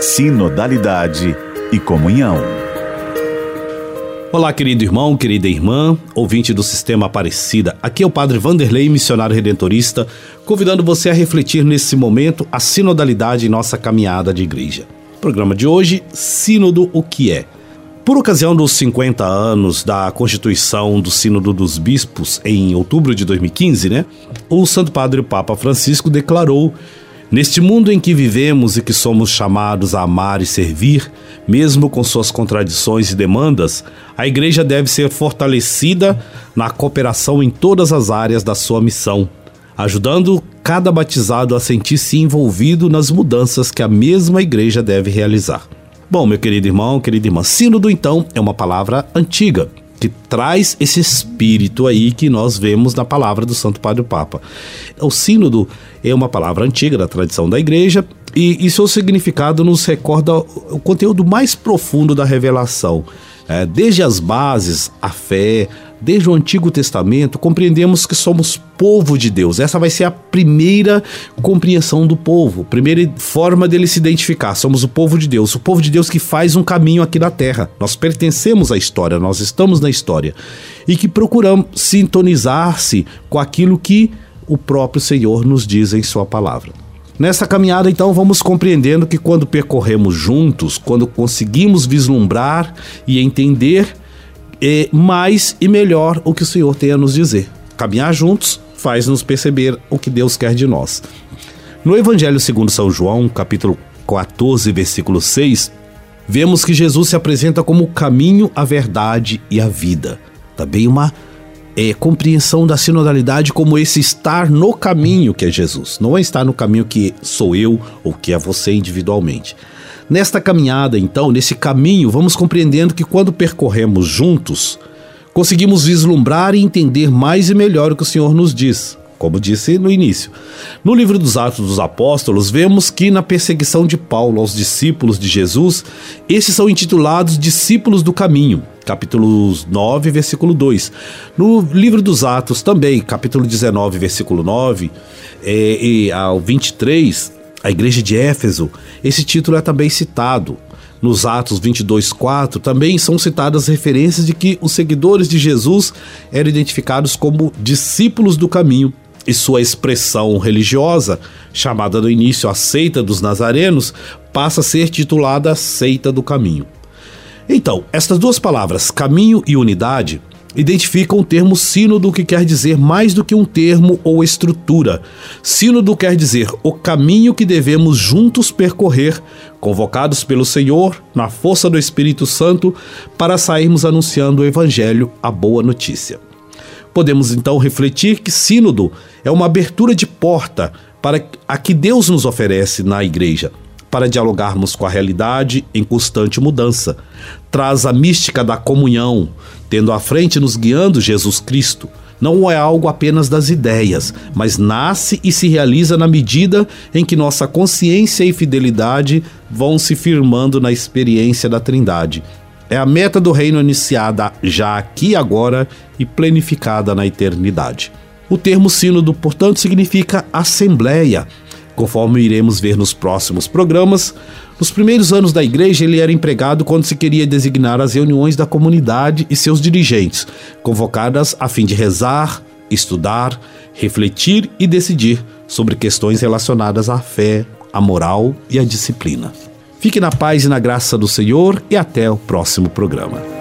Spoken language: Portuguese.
sinodalidade e comunhão. Olá, querido irmão, querida irmã, ouvinte do Sistema Aparecida. Aqui é o Padre Vanderlei, missionário redentorista, convidando você a refletir nesse momento a sinodalidade em nossa caminhada de igreja. Programa de hoje, Sínodo o que é? Por ocasião dos 50 anos da constituição do Sínodo dos Bispos, em outubro de 2015, né? O Santo Padre Papa Francisco declarou Neste mundo em que vivemos e que somos chamados a amar e servir, mesmo com suas contradições e demandas, a Igreja deve ser fortalecida na cooperação em todas as áreas da sua missão, ajudando cada batizado a sentir-se envolvido nas mudanças que a mesma Igreja deve realizar. Bom, meu querido irmão, querida irmã, sínodo então é uma palavra antiga que traz esse espírito aí que nós vemos na palavra do Santo Padre Papa. O sínodo é uma palavra antiga da tradição da igreja e, e seu significado nos recorda o conteúdo mais profundo da revelação. É, desde as bases, a fé, desde o Antigo Testamento, compreendemos que somos povo de Deus. Essa vai ser a primeira compreensão do povo, primeira forma dele se identificar. Somos o povo de Deus, o povo de Deus que faz um caminho aqui na terra. Nós pertencemos à história, nós estamos na história e que procuramos sintonizar-se com aquilo que o próprio Senhor nos diz em Sua palavra. Nessa caminhada, então, vamos compreendendo que quando percorremos juntos, quando conseguimos vislumbrar e entender é, mais e melhor o que o Senhor tem a nos dizer. Caminhar juntos faz-nos perceber o que Deus quer de nós. No Evangelho segundo São João, capítulo 14, versículo 6, vemos que Jesus se apresenta como o caminho, a verdade e a vida. Também uma é, compreensão da sinodalidade como esse estar no caminho que é Jesus, não é estar no caminho que sou eu ou que é você individualmente. Nesta caminhada, então, nesse caminho, vamos compreendendo que quando percorremos juntos, conseguimos vislumbrar e entender mais e melhor o que o Senhor nos diz como disse no início. No livro dos Atos dos Apóstolos, vemos que na perseguição de Paulo aos discípulos de Jesus, esses são intitulados discípulos do caminho, capítulo 9, versículo 2. No livro dos Atos também, capítulo 19, versículo 9 é, e ao 23, a igreja de Éfeso, esse título é também citado. Nos Atos 22:4 também são citadas referências de que os seguidores de Jesus eram identificados como discípulos do caminho e sua expressão religiosa, chamada no início a seita dos nazarenos, passa a ser titulada seita do caminho. Então, estas duas palavras, caminho e unidade, identificam o termo sínodo que quer dizer mais do que um termo ou estrutura. Sínodo quer dizer o caminho que devemos juntos percorrer, convocados pelo Senhor, na força do Espírito Santo, para sairmos anunciando o Evangelho, a boa notícia. Podemos então refletir que Sínodo é uma abertura de porta para a que Deus nos oferece na igreja, para dialogarmos com a realidade em constante mudança. Traz a mística da comunhão, tendo à frente nos guiando Jesus Cristo. Não é algo apenas das ideias, mas nasce e se realiza na medida em que nossa consciência e fidelidade vão se firmando na experiência da Trindade é a meta do reino iniciada já aqui e agora e planificada na eternidade. O termo sínodo, portanto, significa assembleia. Conforme iremos ver nos próximos programas, nos primeiros anos da igreja ele era empregado quando se queria designar as reuniões da comunidade e seus dirigentes, convocadas a fim de rezar, estudar, refletir e decidir sobre questões relacionadas à fé, à moral e à disciplina. Fique na paz e na graça do Senhor e até o próximo programa.